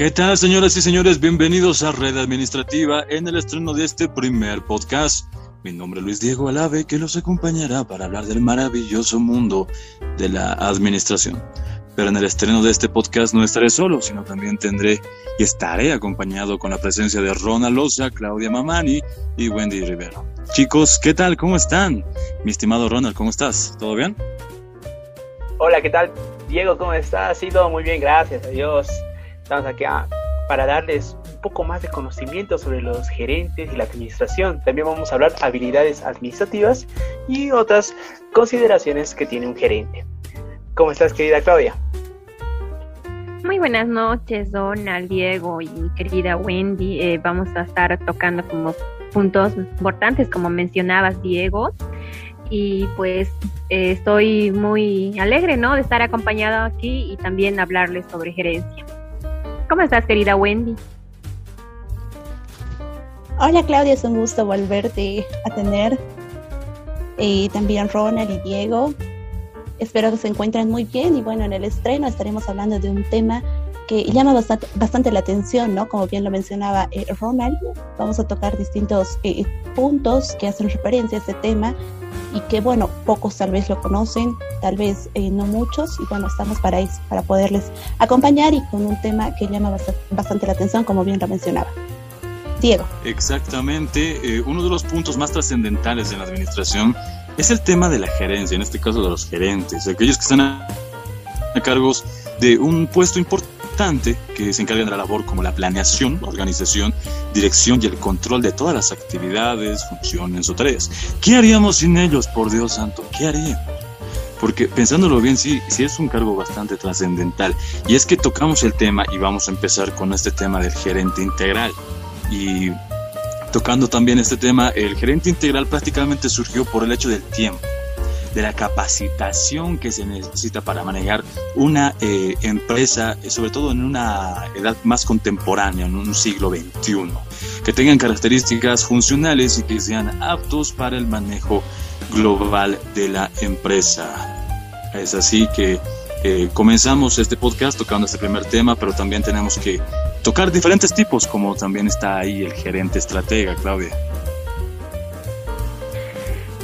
¿Qué tal, señoras y señores? Bienvenidos a Red Administrativa en el estreno de este primer podcast. Mi nombre es Luis Diego Alave, que los acompañará para hablar del maravilloso mundo de la administración. Pero en el estreno de este podcast no estaré solo, sino también tendré y estaré acompañado con la presencia de Ronald Loza, Claudia Mamani y Wendy Rivero. Chicos, ¿qué tal? ¿Cómo están? Mi estimado Ronald, ¿cómo estás? ¿Todo bien? Hola, ¿qué tal? Diego, ¿cómo estás? Sí, todo muy bien, gracias a Dios. Estamos aquí ah, para darles un poco más de conocimiento sobre los gerentes y la administración. También vamos a hablar habilidades administrativas y otras consideraciones que tiene un gerente. ¿Cómo estás, querida Claudia? Muy buenas noches, Donald, Diego y querida Wendy. Eh, vamos a estar tocando como puntos importantes, como mencionabas, Diego. Y pues eh, estoy muy alegre, ¿no? De estar acompañado aquí y también hablarles sobre gerencia. ¿Cómo estás, querida Wendy? Hola, Claudia, es un gusto volverte a tener. También Ronald y Diego. Espero que se encuentren muy bien y bueno, en el estreno estaremos hablando de un tema que llama bastante, bastante la atención, ¿no? Como bien lo mencionaba eh, Ronald, vamos a tocar distintos eh, puntos que hacen referencia a ese tema y que, bueno, pocos tal vez lo conocen, tal vez eh, no muchos, y bueno, estamos para eso, para poderles acompañar y con un tema que llama bastante la atención, como bien lo mencionaba. Diego. Exactamente, uno de los puntos más trascendentales en la administración es el tema de la gerencia, en este caso de los gerentes, aquellos que están a, cargos de un puesto importante que se encargan de la labor como la planeación, organización, dirección y el control de todas las actividades, funciones o tareas. ¿Qué haríamos sin ellos, por Dios santo? ¿Qué harían? Porque pensándolo bien, sí, sí es un cargo bastante trascendental. Y es que tocamos el tema y vamos a empezar con este tema del gerente integral. Y Tocando también este tema, el gerente integral prácticamente surgió por el hecho del tiempo, de la capacitación que se necesita para manejar una eh, empresa, eh, sobre todo en una edad más contemporánea, en un siglo XXI, que tengan características funcionales y que sean aptos para el manejo global de la empresa. Es así que eh, comenzamos este podcast tocando este primer tema, pero también tenemos que tocar diferentes tipos, como también está ahí el gerente estratega, Claudia.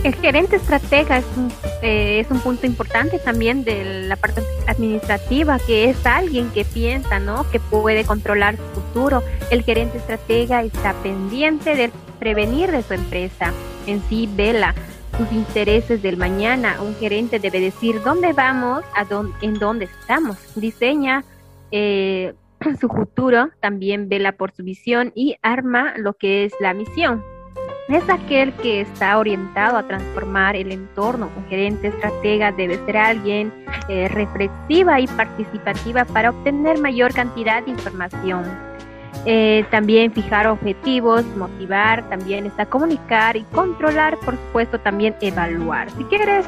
El gerente estratega es un, eh, es un punto importante también de la parte administrativa, que es alguien que piensa, ¿no? Que puede controlar su futuro. El gerente estratega está pendiente de prevenir de su empresa. En sí, vela sus intereses del mañana. Un gerente debe decir dónde vamos, a en dónde estamos. Diseña eh, su futuro, también vela por su visión y arma lo que es la misión. Es aquel que está orientado a transformar el entorno. Un gerente estratega debe ser alguien eh, reflexiva y participativa para obtener mayor cantidad de información eh, también fijar objetivos, motivar, también está comunicar y controlar, por supuesto, también evaluar. Si quieres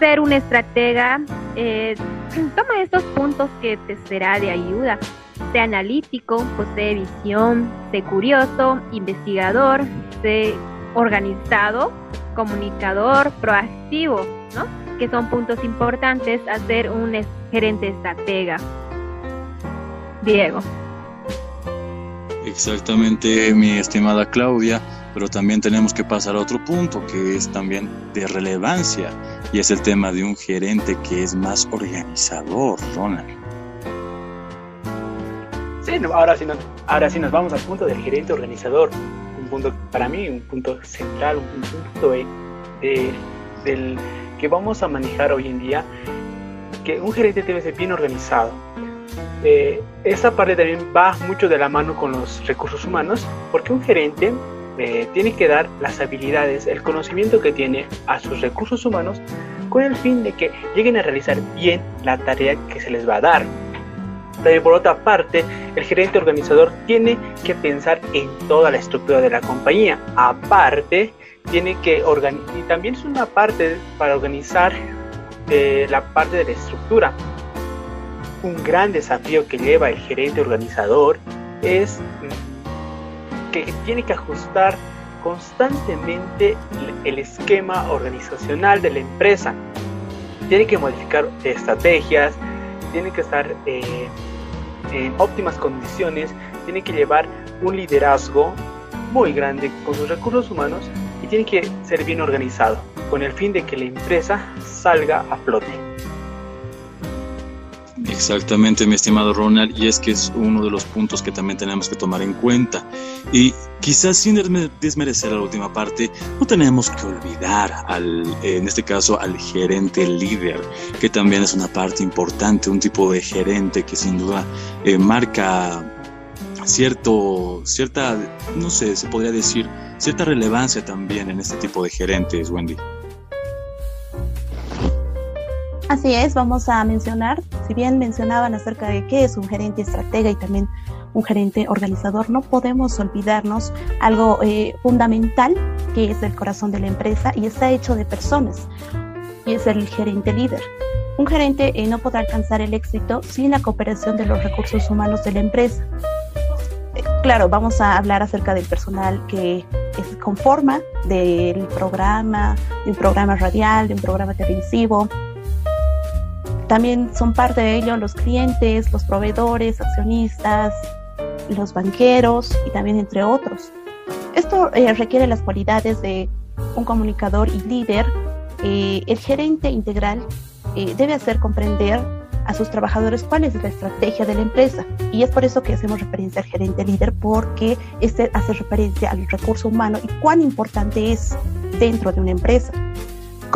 ser un estratega, eh, toma estos puntos que te será de ayuda. Sé analítico, posee visión, sé curioso, investigador, sé organizado, comunicador, proactivo, ¿no? Que son puntos importantes a ser un gerente estratega. Diego. Exactamente, mi estimada Claudia, pero también tenemos que pasar a otro punto que es también de relevancia y es el tema de un gerente que es más organizador, Ronald. Sí, ahora sí, nos, ahora sí nos vamos al punto del gerente organizador, un punto para mí, un punto central, un punto de, del que vamos a manejar hoy en día, que un gerente debe ser bien organizado eh, esa parte también va mucho de la mano con los recursos humanos, porque un gerente eh, tiene que dar las habilidades, el conocimiento que tiene a sus recursos humanos con el fin de que lleguen a realizar bien la tarea que se les va a dar. También por otra parte, el gerente organizador tiene que pensar en toda la estructura de la compañía. Aparte, tiene que organizar, y también es una parte para organizar eh, la parte de la estructura un gran desafío que lleva el gerente organizador es mm, que tiene que ajustar constantemente el esquema organizacional de la empresa. Tiene que modificar estrategias, tiene que estar eh, en óptimas condiciones, tiene que llevar un liderazgo muy grande con sus recursos humanos y tiene que ser bien organizado, con el fin de que la empresa salga a flote. Exactamente, mi estimado Ronald, y es que es uno de los puntos que también tenemos que tomar en cuenta. Y quizás sin desmerecer la última parte, no tenemos que olvidar al, en este caso, al gerente líder, que también es una parte importante, un tipo de gerente que sin duda eh, marca cierto, cierta, no sé, se podría decir, cierta relevancia también en este tipo de gerentes, Wendy. Así es, vamos a mencionar, si bien mencionaban acerca de qué es un gerente estratega y también un gerente organizador, no podemos olvidarnos algo eh, fundamental que es el corazón de la empresa y está hecho de personas y es el gerente líder. Un gerente eh, no podrá alcanzar el éxito sin la cooperación de los recursos humanos de la empresa. Claro, vamos a hablar acerca del personal que es conforma del programa, de un programa radial, de un programa televisivo, también son parte de ello los clientes, los proveedores, accionistas, los banqueros y también entre otros. Esto eh, requiere las cualidades de un comunicador y líder. Eh, el gerente integral eh, debe hacer comprender a sus trabajadores cuál es la estrategia de la empresa. Y es por eso que hacemos referencia al gerente líder, porque este hace referencia al recurso humano y cuán importante es dentro de una empresa.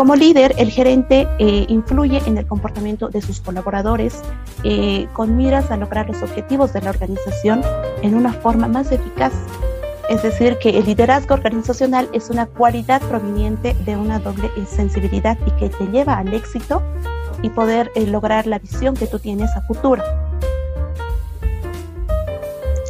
Como líder, el gerente eh, influye en el comportamiento de sus colaboradores eh, con miras a lograr los objetivos de la organización en una forma más eficaz. Es decir, que el liderazgo organizacional es una cualidad proveniente de una doble sensibilidad y que te lleva al éxito y poder eh, lograr la visión que tú tienes a futuro.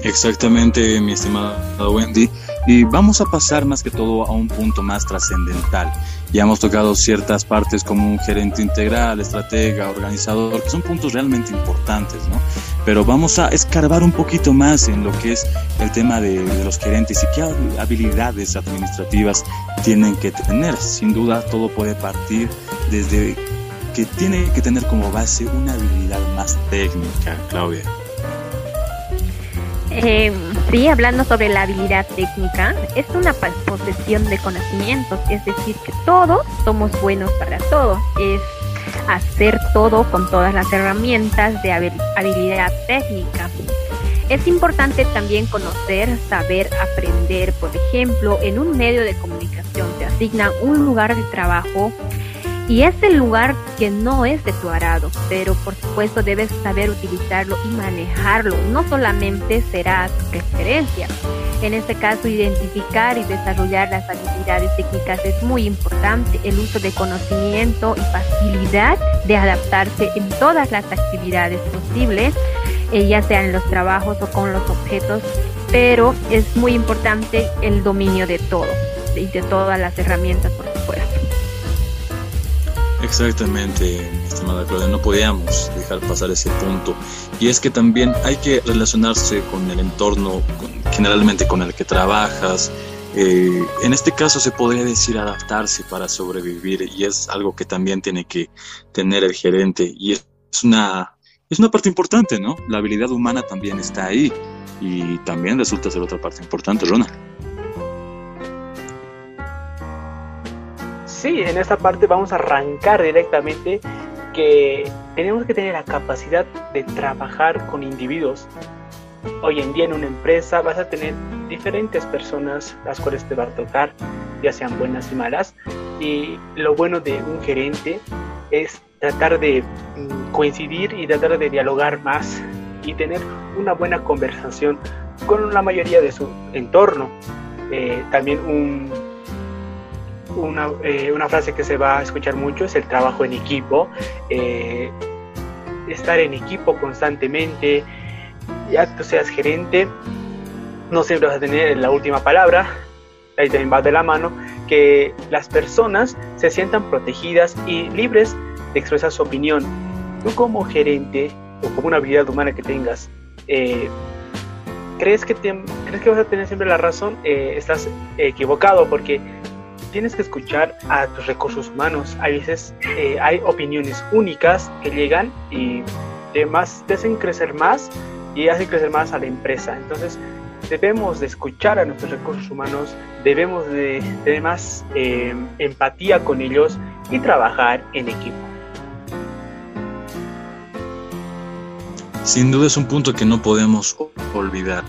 Exactamente, mi estimada Wendy. Y vamos a pasar más que todo a un punto más trascendental. Ya hemos tocado ciertas partes como un gerente integral, estratega, organizador, que son puntos realmente importantes, ¿no? Pero vamos a escarbar un poquito más en lo que es el tema de, de los gerentes y qué habilidades administrativas tienen que tener. Sin duda, todo puede partir desde que tiene que tener como base una habilidad más técnica, Claudia. Eh, sí, hablando sobre la habilidad técnica, es una posesión de conocimientos, es decir, que todos somos buenos para todo, es hacer todo con todas las herramientas de habilidad técnica. Es importante también conocer, saber, aprender, por ejemplo, en un medio de comunicación te asigna un lugar de trabajo y es el lugar que no es de tu arado, pero por supuesto debes saber utilizarlo y manejarlo. No solamente será tu referencia. En este caso, identificar y desarrollar las habilidades técnicas es muy importante. El uso de conocimiento y facilidad de adaptarse en todas las actividades posibles, eh, ya sea en los trabajos o con los objetos, pero es muy importante el dominio de todo y de todas las herramientas, por supuesto. Exactamente, estimada Claudia, no podíamos dejar pasar ese punto. Y es que también hay que relacionarse con el entorno, generalmente con el que trabajas. Eh, en este caso se podría decir adaptarse para sobrevivir y es algo que también tiene que tener el gerente y es una, es una parte importante, ¿no? La habilidad humana también está ahí y también resulta ser otra parte importante, Ronald. Sí, en esta parte vamos a arrancar directamente que tenemos que tener la capacidad de trabajar con individuos. Hoy en día en una empresa vas a tener diferentes personas las cuales te va a tocar, ya sean buenas y malas. Y lo bueno de un gerente es tratar de mm, coincidir y tratar de dialogar más y tener una buena conversación con la mayoría de su entorno. Eh, también un una, eh, una, frase que se va a escuchar mucho es el trabajo en equipo, eh, estar en equipo constantemente, ya tú seas gerente, no siempre vas a tener la última palabra, ahí también va de la mano, que las personas se sientan protegidas y libres de expresar su opinión. Tú como gerente o como una habilidad humana que tengas, eh, ¿crees, que ¿crees que vas a tener siempre la razón? estás equivocado porque tienes que escuchar a tus recursos humanos. A veces eh, hay opiniones únicas que llegan y te, te hacen crecer más y hace crecer más a la empresa. Entonces, debemos de escuchar a nuestros recursos humanos, debemos de tener más eh, empatía con ellos y trabajar en equipo. Sin duda es un punto que no podemos olvidar.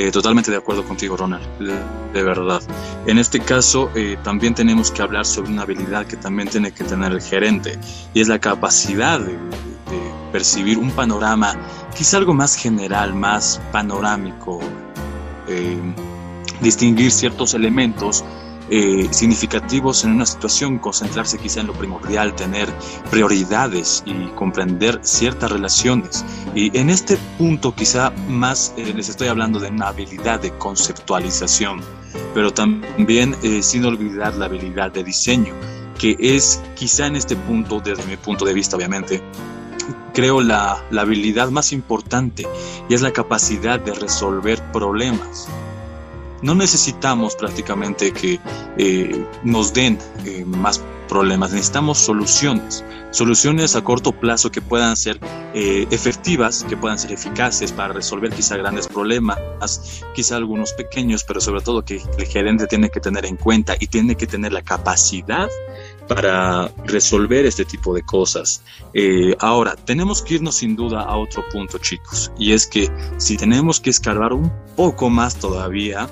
Eh, totalmente de acuerdo contigo, Ronald, de, verdad. En este caso, eh, también tenemos que hablar sobre una habilidad que también tiene que tener el gerente, y es la capacidad de, percibir un panorama, quizá algo más general, más panorámico, eh, distinguir ciertos elementos eh, significativos en una situación, concentrarse quizá en lo primordial, tener prioridades y comprender ciertas relaciones. Y en este punto quizá más eh, les estoy hablando de una habilidad de conceptualización, pero también eh, sin olvidar la habilidad de diseño, que es quizá en este punto, desde mi punto de vista obviamente, creo la, la habilidad más importante y es la capacidad de resolver problemas no necesitamos prácticamente que eh, nos den eh, más problemas, necesitamos soluciones, soluciones a corto plazo que puedan ser eh, efectivas, que puedan ser eficaces para resolver quizá grandes problemas, quizá algunos pequeños, pero sobre todo que el gerente tiene que tener en cuenta y tiene que tener la capacidad para resolver este tipo de cosas. ahora, tenemos que irnos sin duda a otro punto, chicos, y es que si tenemos que escarbar un poco más todavía,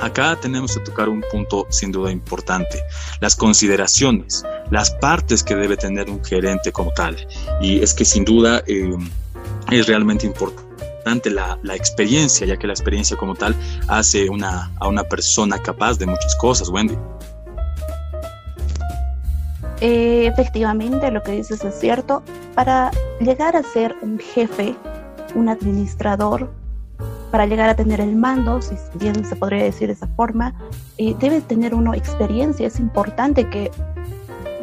Acá tenemos que tocar un punto sin duda importante, las consideraciones, las partes que debe tener un gerente como tal. Y es que sin duda eh, es realmente importante la, experiencia, ya que la experiencia como tal hace a una persona capaz de muchas cosas, Wendy. Eh, efectivamente, lo que dices es cierto. Para llegar a ser un jefe, un administrador, para llegar a tener el mando, si bien se podría decir de esa forma, eh, debe tener uno experiencia. Es importante que,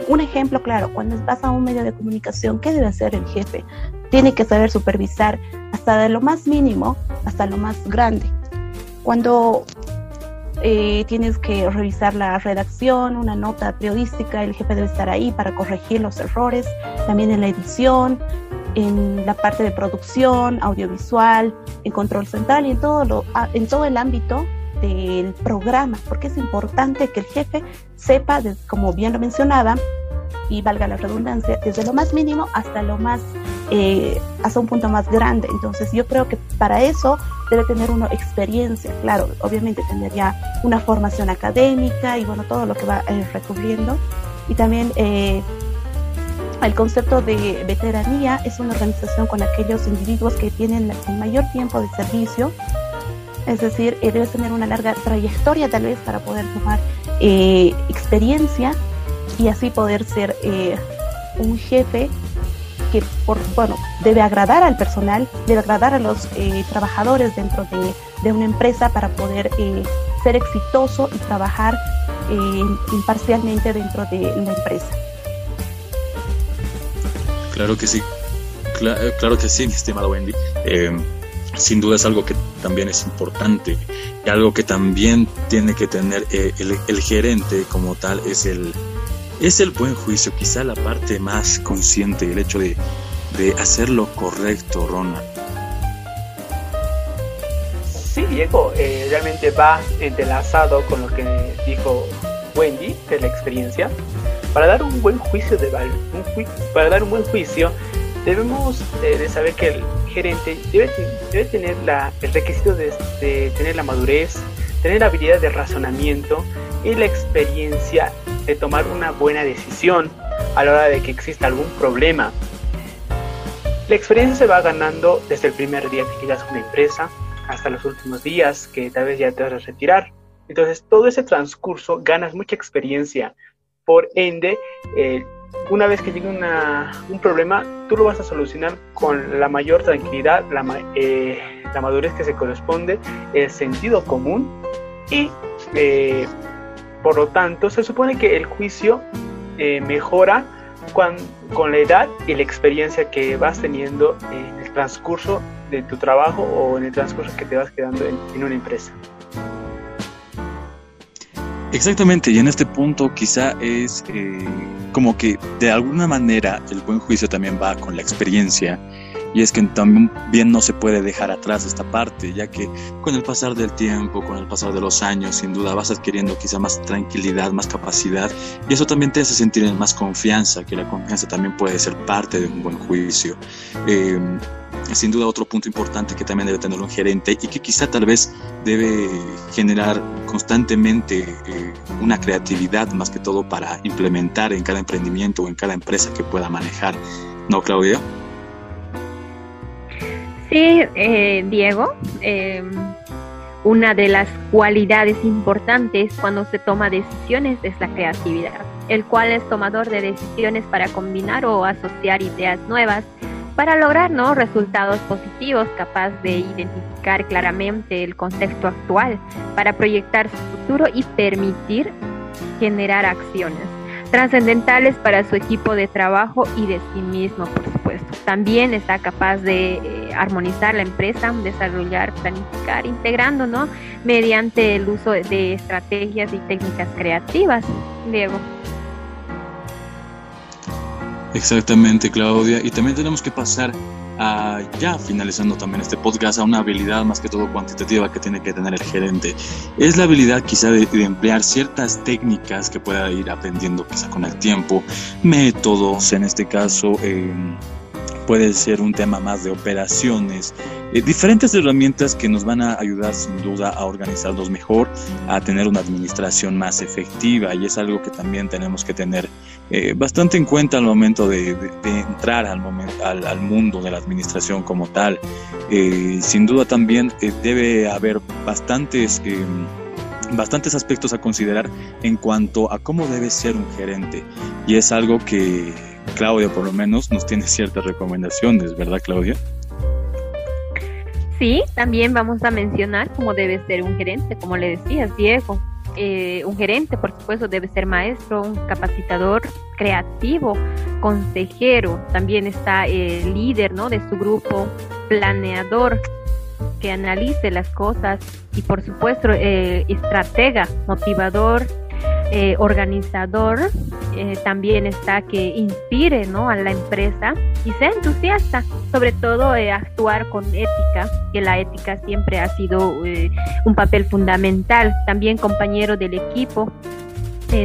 un ejemplo claro, cuando vas a un medio de comunicación, ¿qué debe hacer el jefe? Tiene que saber supervisar hasta de lo más mínimo hasta lo más grande. Cuando eh, tienes que revisar la redacción, una nota periodística, el jefe debe estar ahí para corregir los errores, también en la edición, en la parte de producción, audiovisual, en control central y en todo, lo, en todo el ámbito del programa, porque es importante que el jefe sepa, como bien lo mencionaba, y valga la redundancia, desde lo más mínimo hasta lo más, eh, hasta un punto más grande. Entonces yo creo que para eso debe tener uno experiencia, claro, obviamente tener ya una formación académica y bueno, todo lo que va eh, recubriendo. Y también eh, el concepto de veteranía es una organización con aquellos individuos que tienen el mayor tiempo de servicio, es decir, eh, debes tener una larga trayectoria tal vez para poder tomar eh, experiencia y así poder ser eh, un jefe que por, bueno, debe agradar al personal, debe agradar a los trabajadores dentro de, de, una empresa para poder ser exitoso y trabajar imparcialmente dentro de la empresa. Claro que sí, eh, claro, que sí, mi estimado Wendy. Eh, sin duda es algo que también es importante y algo que también tiene que tener eh, el, gerente como tal es el, es el buen juicio, quizá la parte más consciente, el hecho de, de hacer lo correcto, Ronald. Sí, Diego, realmente va entrelazado con lo que dijo Wendy de la experiencia. Para dar un buen juicio de un para dar un buen juicio, debemos eh, de saber que el gerente debe, debe tener la, el requisito de, de, tener la madurez, tener la habilidad de razonamiento y la experiencia de tomar una buena decisión a la hora de que exista algún problema. La experiencia se va ganando desde el primer día que llegas a una empresa hasta los últimos días que tal vez ya te vas a retirar. Entonces todo ese transcurso ganas mucha experiencia, por ende, eh, una vez que llegue un problema, tú lo vas a solucionar con la mayor tranquilidad, la, eh, la madurez que se corresponde, el sentido común y eh, por lo tanto se supone que el juicio mejora con la edad y la experiencia que vas teniendo en el transcurso de tu trabajo o en el transcurso que te vas quedando en una empresa. Exactamente, y en este punto quizá es eh, como que de alguna manera el buen juicio también va con la experiencia Y es que también no se puede dejar atrás esta parte, ya que con el pasar del tiempo, con el pasar de los años, sin duda vas adquiriendo quizá más tranquilidad, más capacidad, y eso también te hace sentir en más confianza, que la confianza también puede ser parte de un buen juicio. Eh, sin duda otro punto importante que también debe tener un gerente y que quizá tal vez debe generar constantemente eh, una creatividad más que todo para implementar en cada emprendimiento o en cada empresa que pueda manejar. ¿No, Claudia? Sí, eh, Diego. Em, una de las cualidades importantes cuando se toma decisiones es la creatividad, el cual es tomador de decisiones para combinar o asociar ideas nuevas para lograr resultados positivos, capaz de identificar claramente el contexto actual, para proyectar su futuro y permitir generar acciones trascendentales para su equipo de trabajo y de sí mismo, por supuesto. También está capaz de eh, armonizar la empresa, desarrollar, planificar, integrando, ¿no? Mediante el uso de estrategias y técnicas creativas. Diego. Exactamente, Claudia. Y también tenemos que pasar a, ya finalizando también este podcast, a una habilidad más que todo cuantitativa que tiene que tener el gerente. Es la habilidad quizá de, emplear ciertas técnicas que pueda ir aprendiendo quizá con el tiempo, métodos en este caso. Eh, puede ser un tema más de operaciones, eh, diferentes herramientas que nos van a ayudar sin duda a organizarnos mejor, a tener una administración más efectiva y es algo que también tenemos que tener eh, bastante en cuenta al momento de, entrar al, mundo de la administración como tal. Eh, sin duda también debe haber bastantes bastantes aspectos a considerar en cuanto a cómo debe ser un gerente y es algo que Claudia por lo menos nos tiene ciertas recomendaciones, ¿verdad Claudia? Sí, también vamos a mencionar cómo debe ser un gerente, como le decías, Diego. Eh, un gerente, por supuesto, debe ser maestro, un capacitador creativo, consejero, también está el líder ¿no? de su grupo, planeador, que analice las cosas y, por supuesto, eh, estratega, motivador, eh, organizador, eh, también está que inspire ¿no? a la empresa y sea entusiasta, sobre todo eh, actuar con ética, que la ética siempre ha sido un papel fundamental, también compañero del equipo,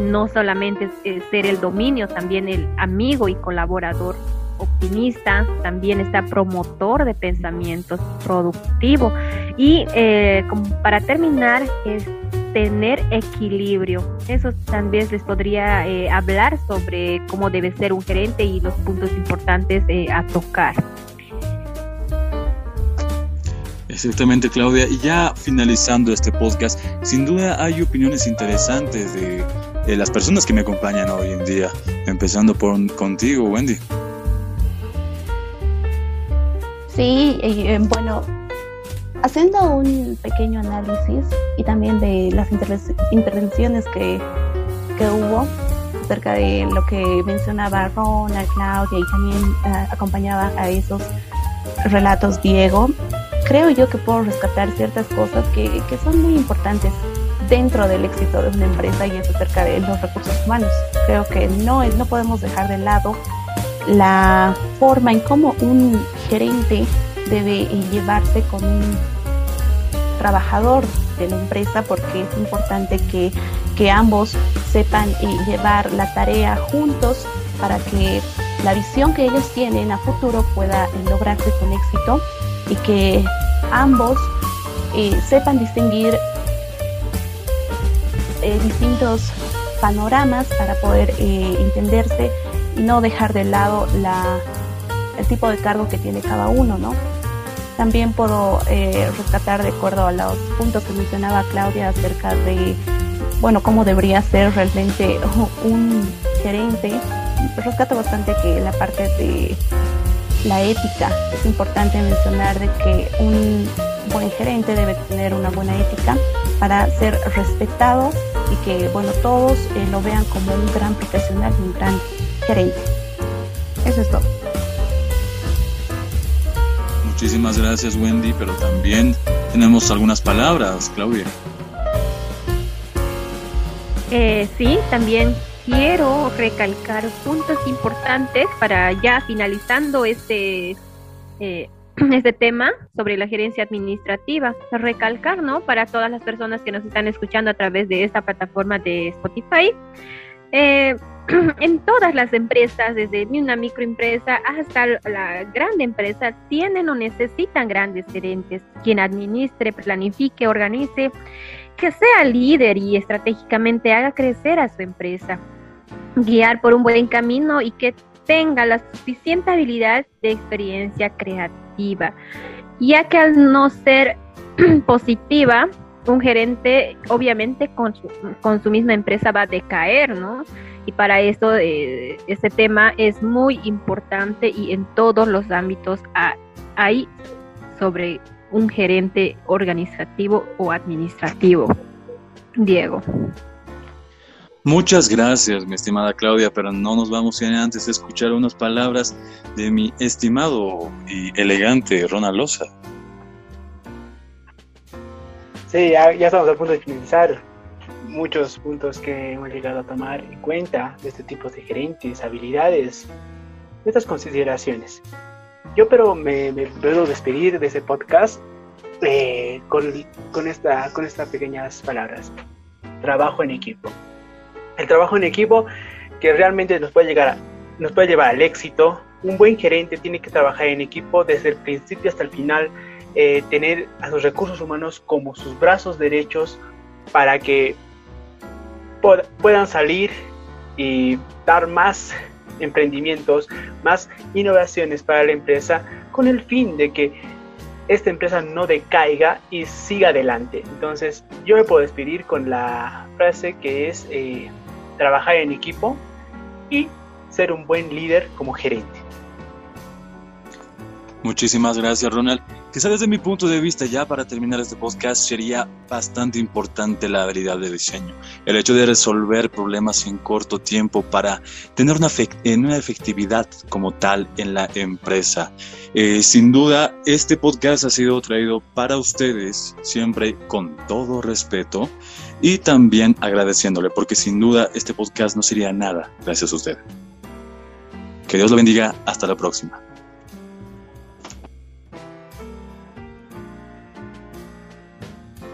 no solamente ser el dominio, también el amigo y colaborador optimista, también está promotor de pensamientos, productivo y para terminar es tener equilibrio. Eso también les podría eh, hablar sobre cómo debe ser un gerente y los puntos importantes eh, a tocar. Exactamente, Claudia. Y ya finalizando este podcast, sin duda hay opiniones interesantes de, las personas que me acompañan hoy en día, empezando por contigo, Wendy. Sí, eh, bueno, haciendo un pequeño análisis y también de las intervenciones que, hubo acerca de lo que mencionaba Ronald, Claudia y también eh, acompañaba a esos relatos Diego, creo yo que puedo rescatar ciertas cosas que, que son muy importantes dentro del éxito de una empresa y es acerca de los recursos humanos. Creo que no, no podemos dejar de lado la forma en cómo un gerente debe llevarse con un trabajador de la empresa porque es importante que, que ambos sepan eh, llevar la tarea juntos para que la visión que ellos tienen a futuro pueda eh, lograrse con éxito y que ambos eh, sepan distinguir distintos panoramas para poder entenderse y no dejar de lado la, el tipo de cargo que tiene cada uno, ¿no? También puedo eh, rescatar de acuerdo a los puntos que mencionaba Claudia acerca de, bueno, cómo debería ser realmente un gerente. Rescato bastante que la parte de la ética es importante mencionar de que un buen gerente debe tener una buena ética para ser respetado y que bueno todos eh, lo vean como un gran profesional y un gran gerente. Eso es todo. Muchísimas gracias Wendy, pero también tenemos algunas palabras, Claudia. Eh, sí, también quiero recalcar puntos importantes para ya finalizando este eh, este tema sobre la gerencia administrativa. Recalcar, ¿no? Para todas las personas que nos están escuchando a través de esta plataforma de Spotify. Eh, en todas las empresas, desde una microempresa hasta la gran empresa, tienen o necesitan grandes gerentes, quien administre, planifique, organice, que sea líder y estratégicamente haga crecer a su empresa, guiar por un buen camino y que tenga la suficiente habilidad de experiencia creativa, ya que al no ser positiva, un gerente obviamente con su, con su misma empresa va a decaer, ¿no? Y para eso eh, este tema es muy importante y en todos los ámbitos hay sobre un gerente organizativo o administrativo. Diego. Muchas gracias, mi estimada Claudia, pero no nos vamos sin antes de escuchar unas palabras de mi estimado y elegante Ronald Loza. Sí, ya, ya estamos a punto de finalizar muchos puntos que hemos llegado a tomar en cuenta de este tipo de gerentes, habilidades, estas consideraciones. Yo pero me, puedo despedir de ese podcast eh, con, con, esta, con estas pequeñas palabras. Trabajo en equipo. El trabajo en equipo que realmente nos puede, llegar nos puede llevar al éxito. Un buen gerente tiene que trabajar en equipo desde el principio hasta el final, eh, tener a los recursos humanos como sus brazos derechos para que puedan salir y dar más emprendimientos, más innovaciones para la empresa con el fin de que esta empresa no decaiga y siga adelante. Entonces yo me puedo despedir con la frase que es eh, trabajar en equipo y ser un buen líder como gerente. Muchísimas gracias, Ronald. Quizá desde mi punto de vista, ya para terminar este podcast, sería bastante importante la habilidad de diseño. El hecho de resolver problemas en corto tiempo para tener una, una efectividad como tal en la empresa. Eh, sin duda, este podcast ha sido traído para ustedes siempre con todo respeto y también agradeciéndole, porque sin duda este podcast no sería nada gracias a usted. Que Dios lo bendiga. Hasta la próxima.